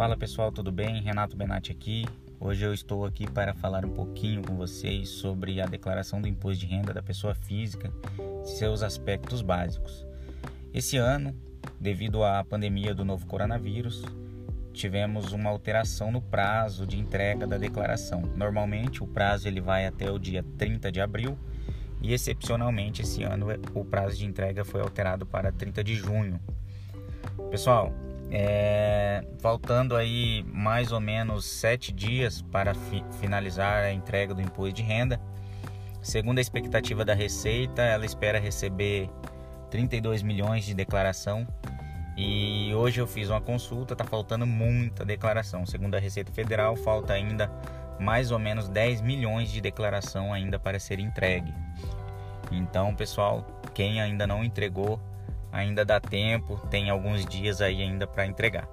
Fala pessoal, tudo bem? Renato Benatti aqui. Hoje eu estou aqui para falar um pouquinho com vocês sobre a declaração do imposto de renda da pessoa física, seus aspectos básicos. Esse ano, devido à pandemia do novo coronavírus, tivemos uma alteração no prazo de entrega da declaração. Normalmente o prazo ele vai até o dia 30 de abril e excepcionalmente esse ano o prazo de entrega foi alterado para 30 de junho. Pessoal, é, faltando aí mais ou menos sete dias para fi finalizar a entrega do imposto de renda. Segundo a expectativa da Receita, ela espera receber 32 milhões de declaração. E hoje eu fiz uma consulta, está faltando muita declaração. Segundo a Receita Federal, falta ainda mais ou menos 10 milhões de declaração ainda para ser entregue. Então, pessoal, quem ainda não entregou, ainda dá tempo, tem alguns dias aí ainda para entregar.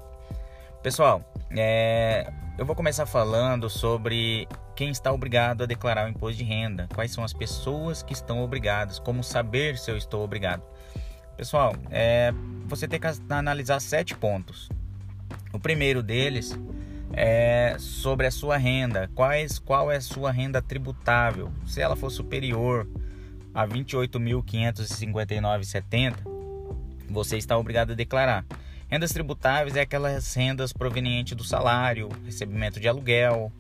Pessoal, é, eu vou começar falando sobre quem está obrigado a declarar o imposto de renda, quais são as pessoas que estão obrigadas, como saber se eu estou obrigado. Pessoal, é, você tem que analisar sete pontos. O primeiro deles é sobre a sua renda, quais, qual é a sua renda tributável, se ela for superior a 28.559,70 você está obrigado a declarar. Rendas tributáveis é aquelas rendas provenientes do salário, recebimento de aluguel,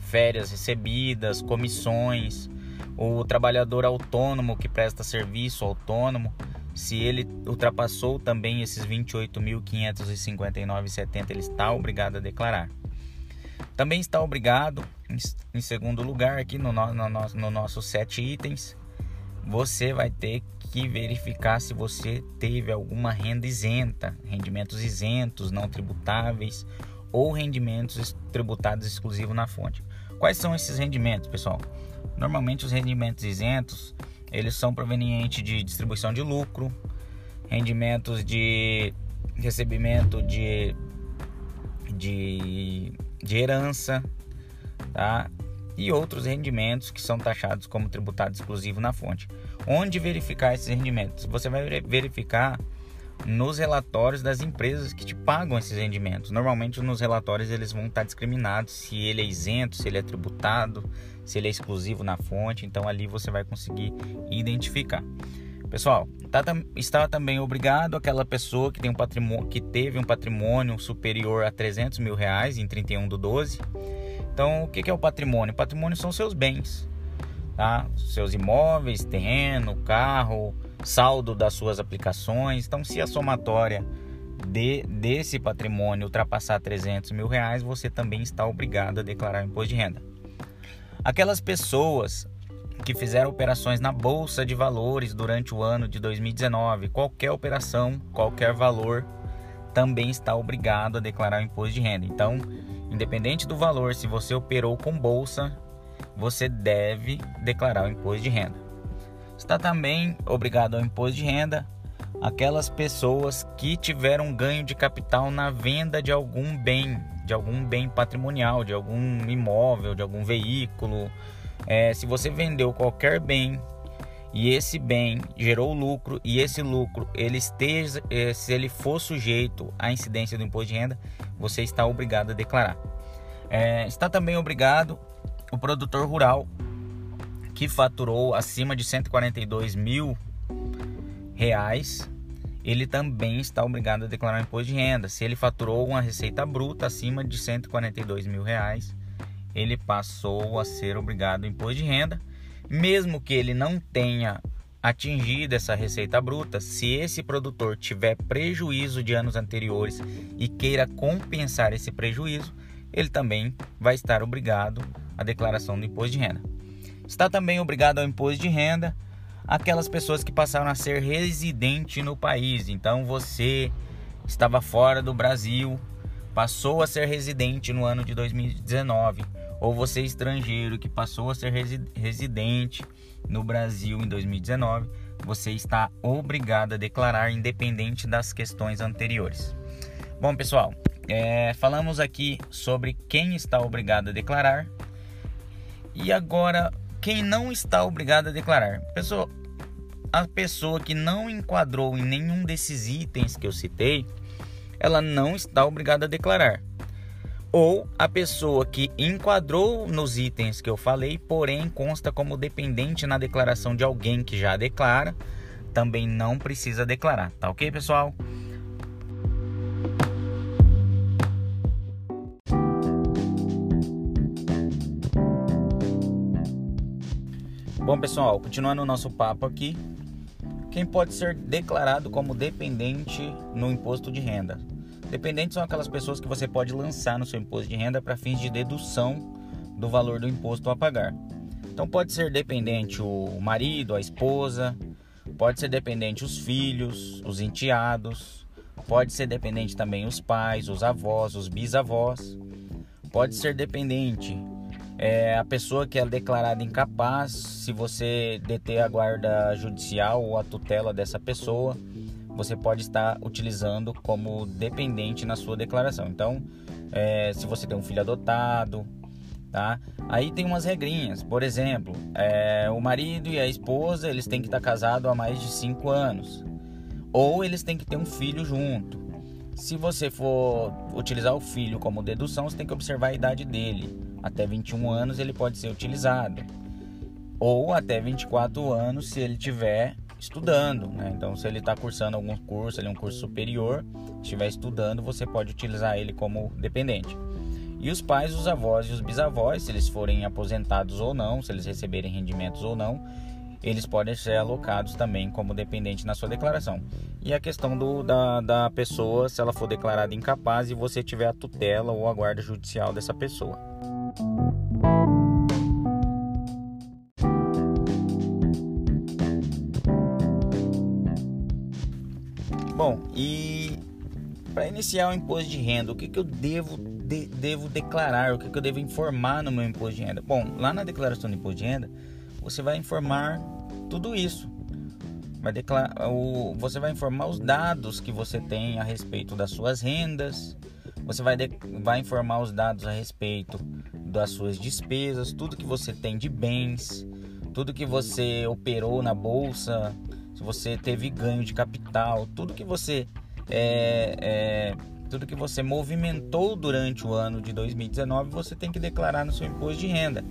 férias recebidas, comissões, o trabalhador autônomo que presta serviço autônomo, se ele ultrapassou também esses 28.559,70, ele está obrigado a declarar. Também está obrigado, em segundo lugar, aqui no, no, no, no nosso sete itens, você vai ter verificar se você teve alguma renda isenta, rendimentos isentos, não tributáveis ou rendimentos tributados exclusivos na fonte. Quais são esses rendimentos, pessoal? Normalmente os rendimentos isentos, eles são provenientes de distribuição de lucro, rendimentos de recebimento de, de, de herança, tá? E outros rendimentos que são taxados como tributado exclusivo na fonte. Onde verificar esses rendimentos? Você vai verificar nos relatórios das empresas que te pagam esses rendimentos. Normalmente nos relatórios eles vão estar discriminados se ele é isento, se ele é tributado, se ele é exclusivo na fonte, então ali você vai conseguir identificar. Pessoal, tá, está também obrigado aquela pessoa que tem um patrimônio, que teve um patrimônio superior a 300 mil reais em 31 do 12 então, o que é o patrimônio? O patrimônio são seus bens, tá? Seus imóveis, terreno, carro, saldo das suas aplicações. Então, se a somatória de, desse patrimônio ultrapassar 300 mil reais, você também está obrigado a declarar imposto de renda. Aquelas pessoas que fizeram operações na bolsa de valores durante o ano de 2019, qualquer operação, qualquer valor, também está obrigado a declarar o imposto de renda. Então, Independente do valor, se você operou com bolsa, você deve declarar o imposto de renda. Está também obrigado ao imposto de renda aquelas pessoas que tiveram ganho de capital na venda de algum bem, de algum bem patrimonial, de algum imóvel, de algum veículo. É, se você vendeu qualquer bem e esse bem gerou lucro e esse lucro ele esteja, eh, se ele for sujeito à incidência do imposto de renda, você está obrigado a declarar. É, está também obrigado o produtor rural que faturou acima de 142 mil reais, ele também está obrigado a declarar imposto de renda. Se ele faturou uma receita bruta acima de 142 mil reais, ele passou a ser obrigado ao imposto de renda mesmo que ele não tenha atingido essa receita bruta, se esse produtor tiver prejuízo de anos anteriores e queira compensar esse prejuízo, ele também vai estar obrigado à declaração do imposto de renda. Está também obrigado ao imposto de renda aquelas pessoas que passaram a ser residente no país. Então você estava fora do Brasil, passou a ser residente no ano de 2019 ou você estrangeiro que passou a ser residente no Brasil em 2019, você está obrigado a declarar independente das questões anteriores. Bom, pessoal, é, falamos aqui sobre quem está obrigado a declarar e agora quem não está obrigado a declarar. Pessoa, a pessoa que não enquadrou em nenhum desses itens que eu citei, ela não está obrigada a declarar. Ou a pessoa que enquadrou nos itens que eu falei, porém consta como dependente na declaração de alguém que já declara, também não precisa declarar, tá ok, pessoal? Bom, pessoal, continuando o nosso papo aqui, quem pode ser declarado como dependente no imposto de renda? Dependentes são aquelas pessoas que você pode lançar no seu imposto de renda para fins de dedução do valor do imposto a pagar. Então pode ser dependente o marido, a esposa, pode ser dependente os filhos, os enteados, pode ser dependente também os pais, os avós, os bisavós, pode ser dependente é, a pessoa que é declarada incapaz, se você deter a guarda judicial ou a tutela dessa pessoa, você pode estar utilizando como dependente na sua declaração. Então, é, se você tem um filho adotado, tá? Aí tem umas regrinhas. Por exemplo, é, o marido e a esposa eles têm que estar casados há mais de 5 anos, ou eles têm que ter um filho junto. Se você for utilizar o filho como dedução, você tem que observar a idade dele. Até 21 anos ele pode ser utilizado, ou até 24 anos se ele tiver estudando, né? Então, se ele está cursando algum curso, ele é um curso superior, estiver estudando, você pode utilizar ele como dependente. E os pais, os avós e os bisavós, se eles forem aposentados ou não, se eles receberem rendimentos ou não, eles podem ser alocados também como dependente na sua declaração. E a questão do, da, da pessoa, se ela for declarada incapaz e você tiver a tutela ou a guarda judicial dessa pessoa. Iniciar o imposto de renda, o que, que eu devo, de, devo declarar, o que, que eu devo informar no meu imposto de renda? Bom, lá na declaração de imposto de renda, você vai informar tudo isso. Vai declarar, o, você vai informar os dados que você tem a respeito das suas rendas, você vai, de, vai informar os dados a respeito das suas despesas, tudo que você tem de bens, tudo que você operou na bolsa, se você teve ganho de capital, tudo que você é, é, tudo que você movimentou durante o ano de 2019, você tem que declarar no seu imposto de renda,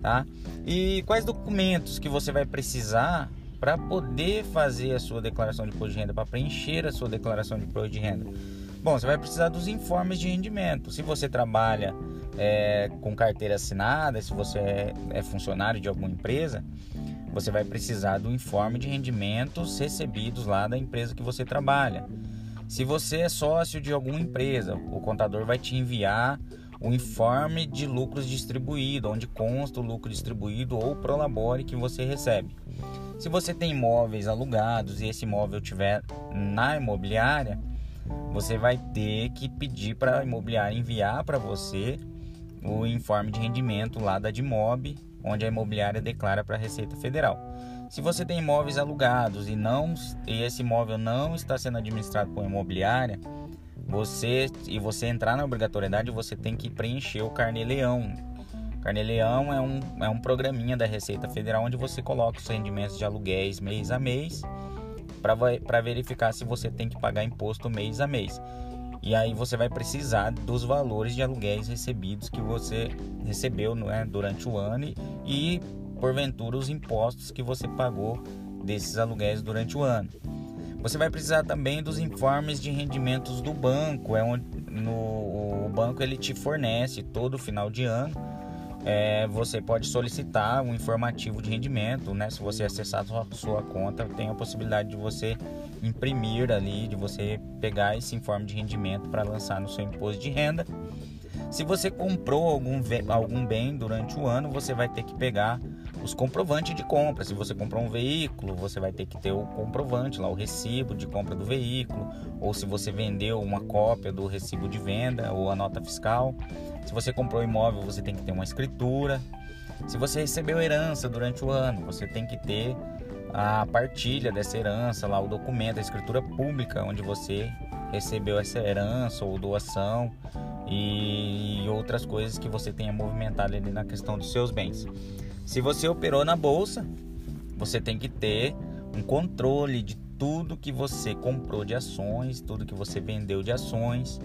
tá? E quais documentos que você vai precisar para poder fazer a sua declaração de imposto de renda, para preencher a sua declaração de imposto de renda? Bom, você vai precisar dos informes de rendimento. Se você trabalha é, com carteira assinada, se você é, é funcionário de alguma empresa, você vai precisar do informe de rendimentos recebidos lá da empresa que você trabalha. Se você é sócio de alguma empresa, o contador vai te enviar o informe de lucros distribuído, onde consta o lucro distribuído ou prolabore que você recebe. Se você tem imóveis alugados e esse imóvel tiver na imobiliária, você vai ter que pedir para a imobiliária enviar para você o informe de rendimento lá da Dimob onde a imobiliária declara para a Receita Federal. Se você tem imóveis alugados e não e esse imóvel não está sendo administrado por imobiliária, você e você entrar na obrigatoriedade, você tem que preencher o Carnê Leão. Carnê Leão é um, é um programinha da Receita Federal onde você coloca os rendimentos de aluguéis mês a mês para verificar se você tem que pagar imposto mês a mês. E aí você vai precisar dos valores de aluguéis recebidos que você recebeu é, durante o ano e, e, porventura, os impostos que você pagou desses aluguéis durante o ano. Você vai precisar também dos informes de rendimentos do banco, é onde no, o banco ele te fornece todo final de ano é, você pode solicitar um informativo de rendimento, né? Se você acessar sua, sua, conta, tem a possibilidade de você imprimir ali, de você pegar esse informe de rendimento para lançar no seu imposto de renda. Se você comprou algum, algum bem durante o ano, você vai ter que pegar os comprovantes de compra. Se você comprou um veículo, você vai ter que ter o comprovante lá, o recibo de compra do veículo, ou se você vendeu uma cópia do recibo de venda ou a nota fiscal. Se você comprou imóvel, você tem que ter uma escritura. Se você recebeu herança durante o ano, você tem que ter a partilha dessa herança, lá o documento, a escritura pública onde você recebeu essa herança ou doação e outras coisas que você tenha movimentado ali na questão dos seus bens. Se você operou na bolsa, você tem que ter um controle de tudo que você comprou de ações, tudo que você vendeu de ações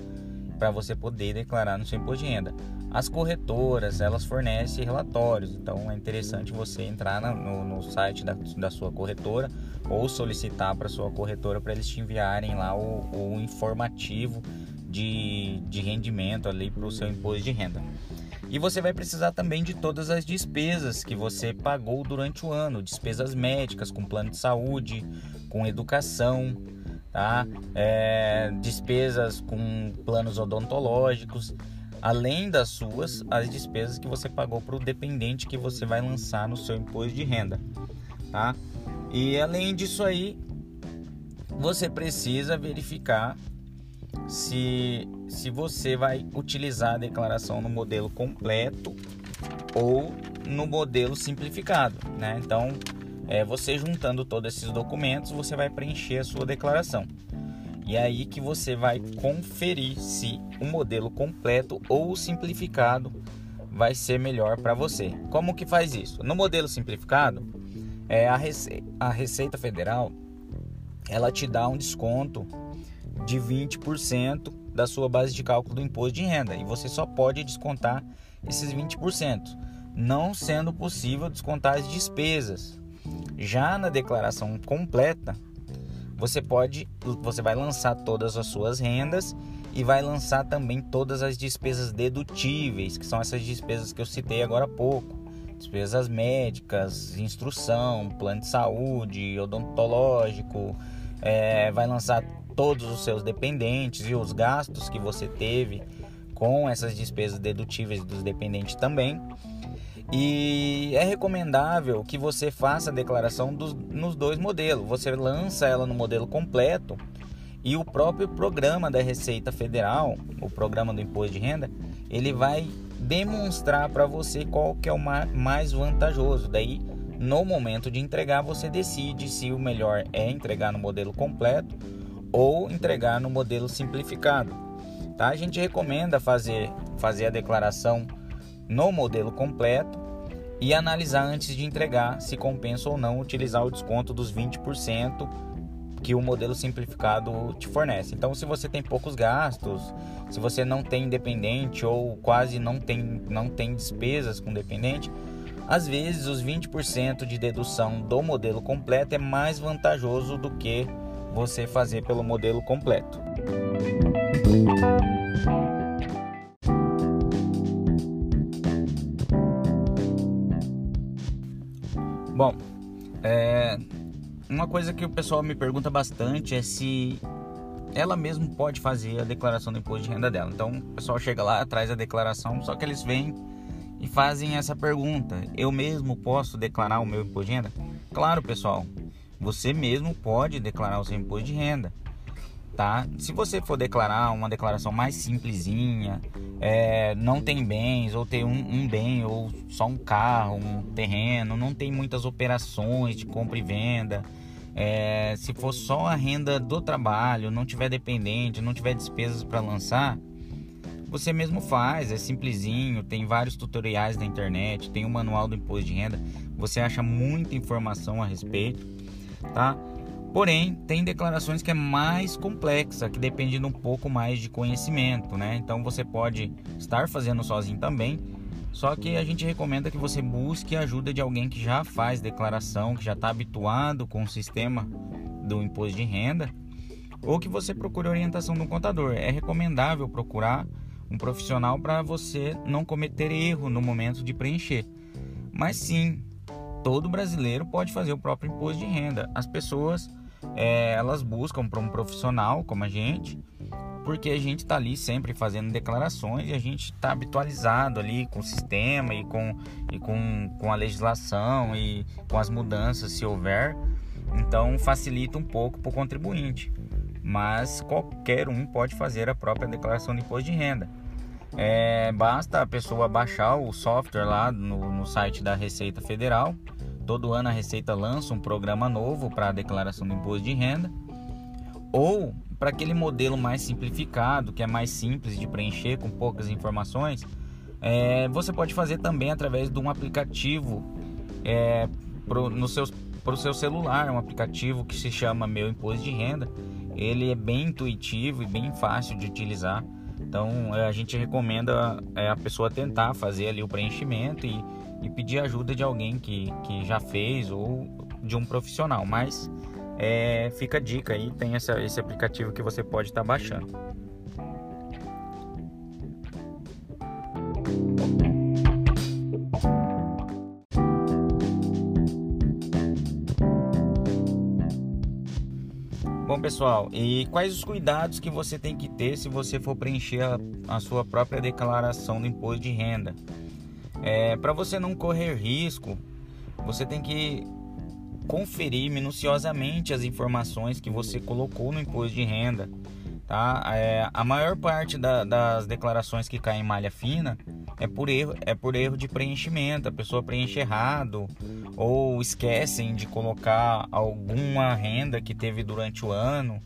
para você poder declarar no seu imposto de renda. As corretoras, elas fornecem relatórios, então é interessante você entrar no, no site da, da, sua corretora ou solicitar para sua corretora para eles te enviarem lá o, o informativo de, de rendimento ali para o seu imposto de renda. E você vai precisar também de todas as despesas que você pagou durante o ano, despesas médicas, com plano de saúde, com educação, tá? É, despesas com planos odontológicos, além das suas, as despesas que você pagou para o dependente que você vai lançar no seu imposto de renda, tá? E além disso aí, você precisa verificar se, se você vai utilizar a declaração no modelo completo ou no modelo simplificado, né? Então, é, você juntando todos esses documentos, você vai preencher a sua declaração. E é aí que você vai conferir se o modelo completo ou simplificado vai ser melhor para você. Como que faz isso? No modelo simplificado, é a, Rece a Receita Federal ela te dá um desconto de 20% da sua base de cálculo do imposto de renda e você só pode descontar esses 20%, não sendo possível descontar as despesas. Já na declaração completa, você pode, você vai lançar todas as suas rendas e vai lançar também todas as despesas dedutíveis, que são essas despesas que eu citei agora há pouco. Despesas médicas, instrução, plano de saúde, odontológico, é, vai lançar todos os seus dependentes e os gastos que você teve com essas despesas dedutíveis dos dependentes também. E é recomendável que você faça a declaração dos, nos dois modelos. Você lança ela no modelo completo e o próprio programa da Receita Federal, o programa do Imposto de Renda, ele vai demonstrar para você qual que é o mais vantajoso. Daí, no momento de entregar, você decide se o melhor é entregar no modelo completo ou entregar no modelo simplificado. Tá? A gente recomenda fazer, fazer a declaração no modelo completo e analisar antes de entregar se compensa ou não utilizar o desconto dos 20% que o modelo simplificado te fornece. Então, se você tem poucos gastos, se você não tem independente ou quase não tem, não tem despesas com dependente, às vezes os 20% de dedução do modelo completo é mais vantajoso do que você fazer pelo modelo completo. Bom, é, uma coisa que o pessoal me pergunta bastante é se ela mesmo pode fazer a declaração do imposto de renda dela. Então o pessoal chega lá, traz a declaração, só que eles vêm e fazem essa pergunta: eu mesmo posso declarar o meu imposto de renda? Claro, pessoal, você mesmo pode declarar o seu imposto de renda. Tá? Se você for declarar uma declaração mais simplesinha, é, não tem bens, ou tem um, um, bem, ou só um carro, um terreno, não tem muitas operações de compra e venda, é, se for só a renda do trabalho, não tiver dependente, não tiver despesas para lançar, você mesmo faz, é simplesinho, tem vários tutoriais na internet, tem o manual do imposto de renda, você acha muita informação a respeito tá? Porém, tem declarações que é mais complexa, que depende de um pouco mais de conhecimento, né? Então você pode estar fazendo sozinho também, só que a gente recomenda que você busque a ajuda de alguém que já faz declaração, que já está habituado com o sistema do imposto de renda, ou que você procure orientação do contador. É recomendável procurar um profissional para você não cometer erro no momento de preencher. Mas sim, todo brasileiro pode fazer o próprio imposto de renda. As pessoas é, elas buscam para um profissional como a gente, porque a gente está ali sempre fazendo declarações e a gente está habitualizado ali com o sistema e com, e com, com a legislação e com as mudanças se houver. Então facilita um pouco para o contribuinte. Mas qualquer um pode fazer a própria declaração de imposto de renda. É, basta a pessoa baixar o software lá no, no site da Receita Federal Todo ano a Receita lança um programa novo para a declaração do imposto de renda ou para aquele modelo mais simplificado, que é mais simples de preencher com poucas informações, é, você pode fazer também através de um aplicativo é, pro, no seu, celular, um aplicativo que se chama Meu Imposto de Renda. Ele é bem intuitivo e bem fácil de utilizar. Então é, a gente recomenda é, a pessoa tentar fazer ali o preenchimento e, e pedir ajuda de alguém que, que já fez ou de um profissional. Mas é, fica a dica aí, tem essa, esse aplicativo que você pode estar tá baixando. Bom, pessoal, e quais os cuidados que você tem que ter se você for preencher a, a sua própria declaração do imposto de renda? É, Para você não correr risco, você tem que conferir minuciosamente as informações que você colocou no imposto de renda. Tá? É, a maior parte da, das declarações que caem em malha fina é por erro, é por erro de preenchimento. A pessoa preenche errado ou esquecem de colocar alguma renda que teve durante o ano.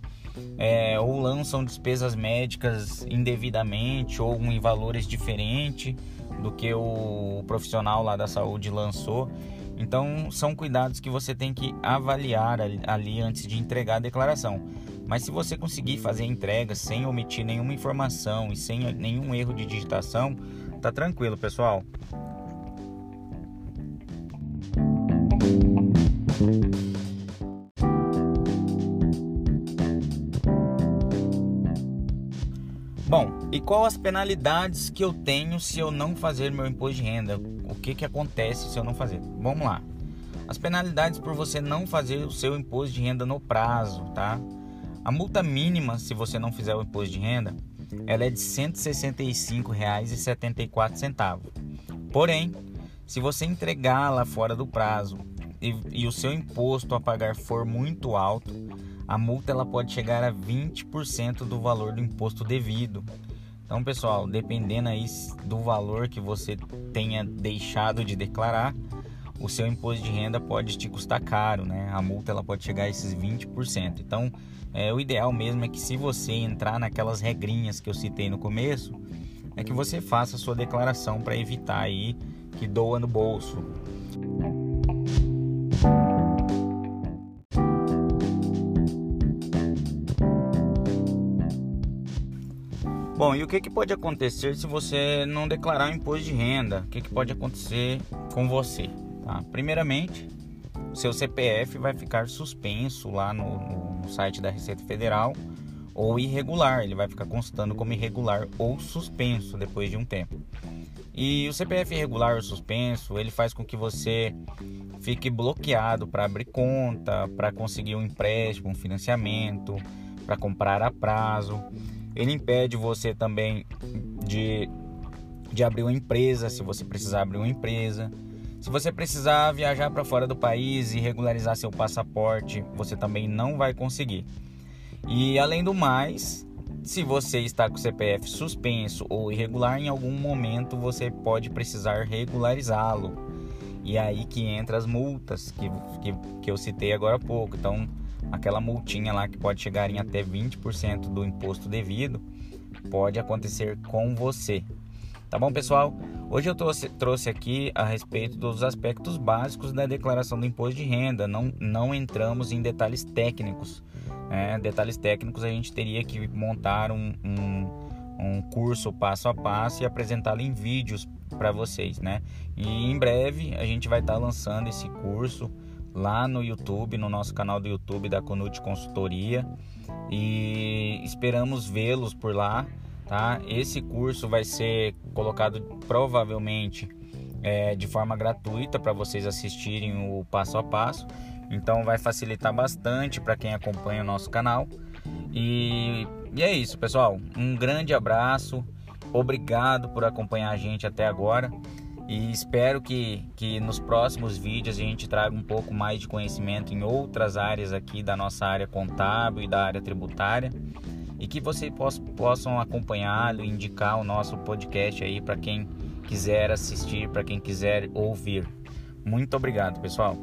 É, ou lançam despesas médicas indevidamente ou em valores diferentes do que o profissional lá da saúde lançou. Então, são cuidados que você tem que avaliar ali antes de entregar a declaração. Mas se você conseguir fazer a entrega sem omitir nenhuma informação e sem nenhum erro de digitação, tá tranquilo, pessoal. Qual as penalidades que eu tenho se eu não fazer meu imposto de renda? O que, que acontece se eu não fazer? Vamos lá. As penalidades por você não fazer o seu imposto de renda no prazo, tá? A multa mínima, se você não fizer o imposto de renda, ela é de R$ 165,74. Porém, se você entregar lá fora do prazo e, e, o seu imposto a pagar for muito alto, a multa ela pode chegar a 20% do valor do imposto devido. Então, pessoal, dependendo aí do valor que você tenha deixado de declarar, o seu imposto de renda pode te custar caro, né? A multa ela pode chegar a esses 20%. Então, é, o ideal mesmo é que se você entrar naquelas regrinhas que eu citei no começo, é que você faça a sua declaração para evitar aí que doa no bolso. Bom, e o que, que pode acontecer se você não declarar o imposto de renda? O que, que pode acontecer com você? Tá? Primeiramente, seu CPF vai ficar suspenso lá no, no site da Receita Federal ou irregular, ele vai ficar constando como irregular ou suspenso depois de um tempo. E o CPF irregular ou suspenso, ele faz com que você fique bloqueado para abrir conta, para conseguir um empréstimo, um financiamento, para comprar a prazo. Ele impede você também de, de abrir uma empresa, se você precisar abrir uma empresa. Se você precisar viajar para fora do país e regularizar seu passaporte, você também não vai conseguir. E além do mais, se você está com o CPF suspenso ou irregular, em algum momento você pode precisar regularizá-lo. E aí que entra as multas que, que, que eu citei agora há pouco. Então, aquela multinha lá que pode chegar em até 20% do imposto devido, pode acontecer com você. Tá bom, pessoal? Hoje eu trouxe, trouxe aqui a respeito dos aspectos básicos da declaração do imposto de renda. Não, não entramos em detalhes técnicos. Né? Detalhes técnicos a gente teria que montar um, um, um curso passo a passo e apresentá-lo em vídeos para vocês, né? E em breve a gente vai estar tá lançando esse curso lá no YouTube, no nosso canal do YouTube da Conute Consultoria e esperamos vê-los por lá, tá? Esse curso vai ser colocado provavelmente é, de forma gratuita para vocês assistirem o passo a passo, então vai facilitar bastante para quem acompanha o nosso canal. E, e é isso, pessoal. Um grande abraço, obrigado por acompanhar a gente até agora. E espero que, que nos próximos vídeos a gente traga um pouco mais de conhecimento em outras áreas aqui da nossa área contábil e da área tributária. E que vocês possam acompanhá-lo e indicar o nosso podcast aí para quem quiser assistir, para quem quiser ouvir. Muito obrigado, pessoal.